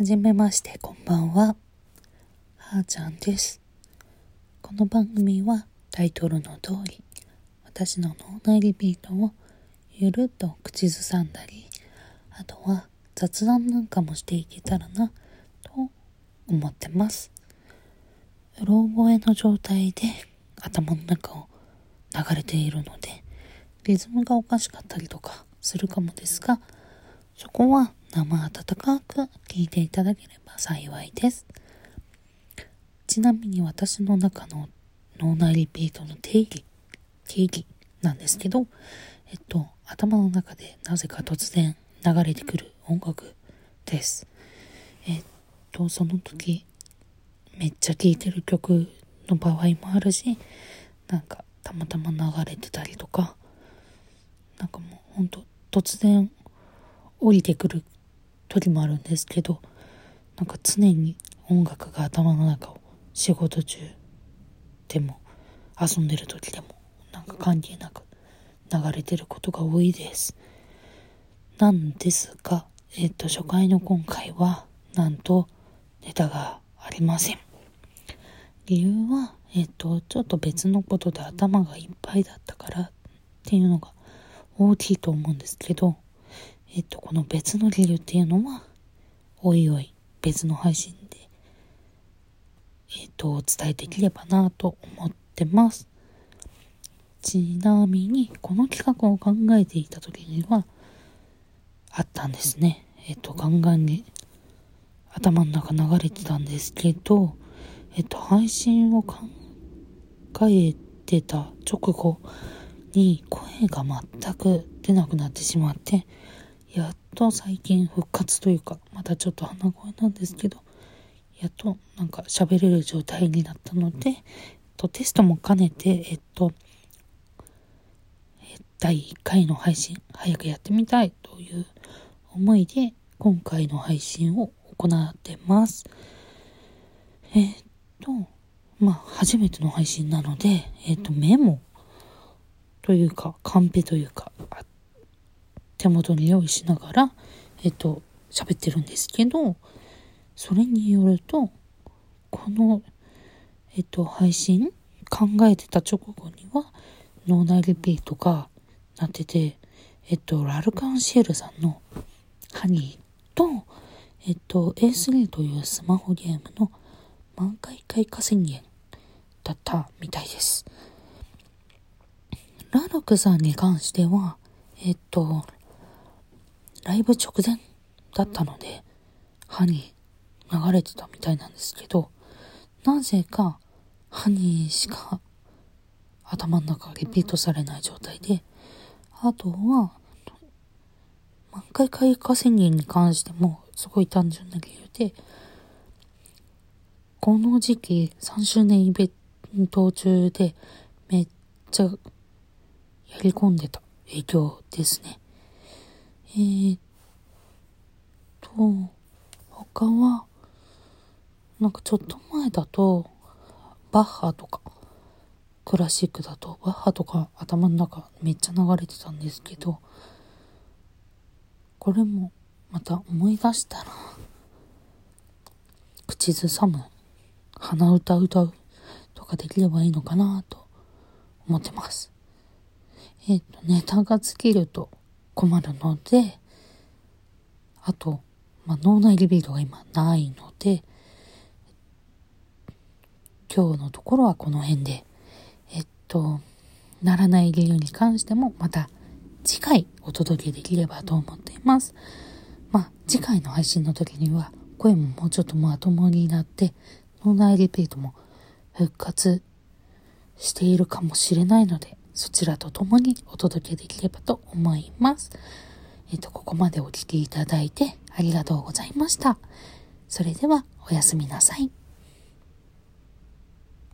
はじめましてこんばんは。はーちゃんです。この番組はタイトルの通り、私の脳内リピートをゆるっと口ずさんだり、あとは雑談なんかもしていけたらな、と思ってます。うろ覚えの状態で頭の中を流れているので、リズムがおかしかったりとかするかもですが、そこは生温かく聞いていただければ幸いです。ちなみに私の中の脳内リピートの定義、定義なんですけど、えっと、頭の中でなぜか突然流れてくる音楽です。えっと、その時、めっちゃ聴いてる曲の場合もあるし、なんかたまたま流れてたりとか、なんかもうほんと突然降りてくる時もあるんですけどなんか常に音楽が頭の中を仕事中でも遊んでる時でもなんか関係なく流れてることが多いです。なんですがえっと初回の今回はなんとネタがありません。理由はえっとちょっと別のことで頭がいっぱいだったからっていうのが大きいと思うんですけどえっと、この別の理由っていうのは、おいおい別の配信で、えっと、お伝えできればなと思ってます。ちなみに、この企画を考えていた時には、あったんですね。えっと、ガンガンに頭の中流れてたんですけど、えっと、配信を考えてた直後に声が全く出なくなってしまって、やっと最近復活というか、またちょっと鼻声なんですけど、やっとなんか喋れる状態になったので、えっと、テストも兼ねて、えっと、第1回の配信、早くやってみたいという思いで、今回の配信を行ってます。えっと、まあ、初めての配信なので、えっと、メモというか、カンペというか、手元に用意しながら、えっと、喋ってるんですけど、それによると、この、えっと、配信考えてた直後には、脳内リピートがなってて、えっと、ラルカンシェルさんのハニーと、えっと、A3 というスマホゲームの満開開花宣言だったみたいです。ラルクさんに関しては、えっと、ライブ直前だったので、歯に流れてたみたいなんですけど、なぜか歯にしか頭の中リピートされない状態で、あとは、満開開花宣言に関してもすごい単純な理由で、この時期3周年イベント中でめっちゃやり込んでた影響ですね。えー、っと、他は、なんかちょっと前だと、バッハとか、クラシックだと、バッハとか頭の中めっちゃ流れてたんですけど、これもまた思い出したら、口ずさむ、鼻歌歌うとかできればいいのかなと思ってます。えっ、と、ネタが尽きると困るので、あと、まあ、脳内リビートが今ないので、今日のところはこの辺で、えっと、ならない理由に関してもまた次回お届けできればと思っています。まあ、次回の配信の時には声ももうちょっとまともになって、脳内リピートも復活しているかもしれないので、そちらと共にお届けできればと思います。えっ、と、ここまでお聞きいただいてありがとうございました。それではおやすみなさい。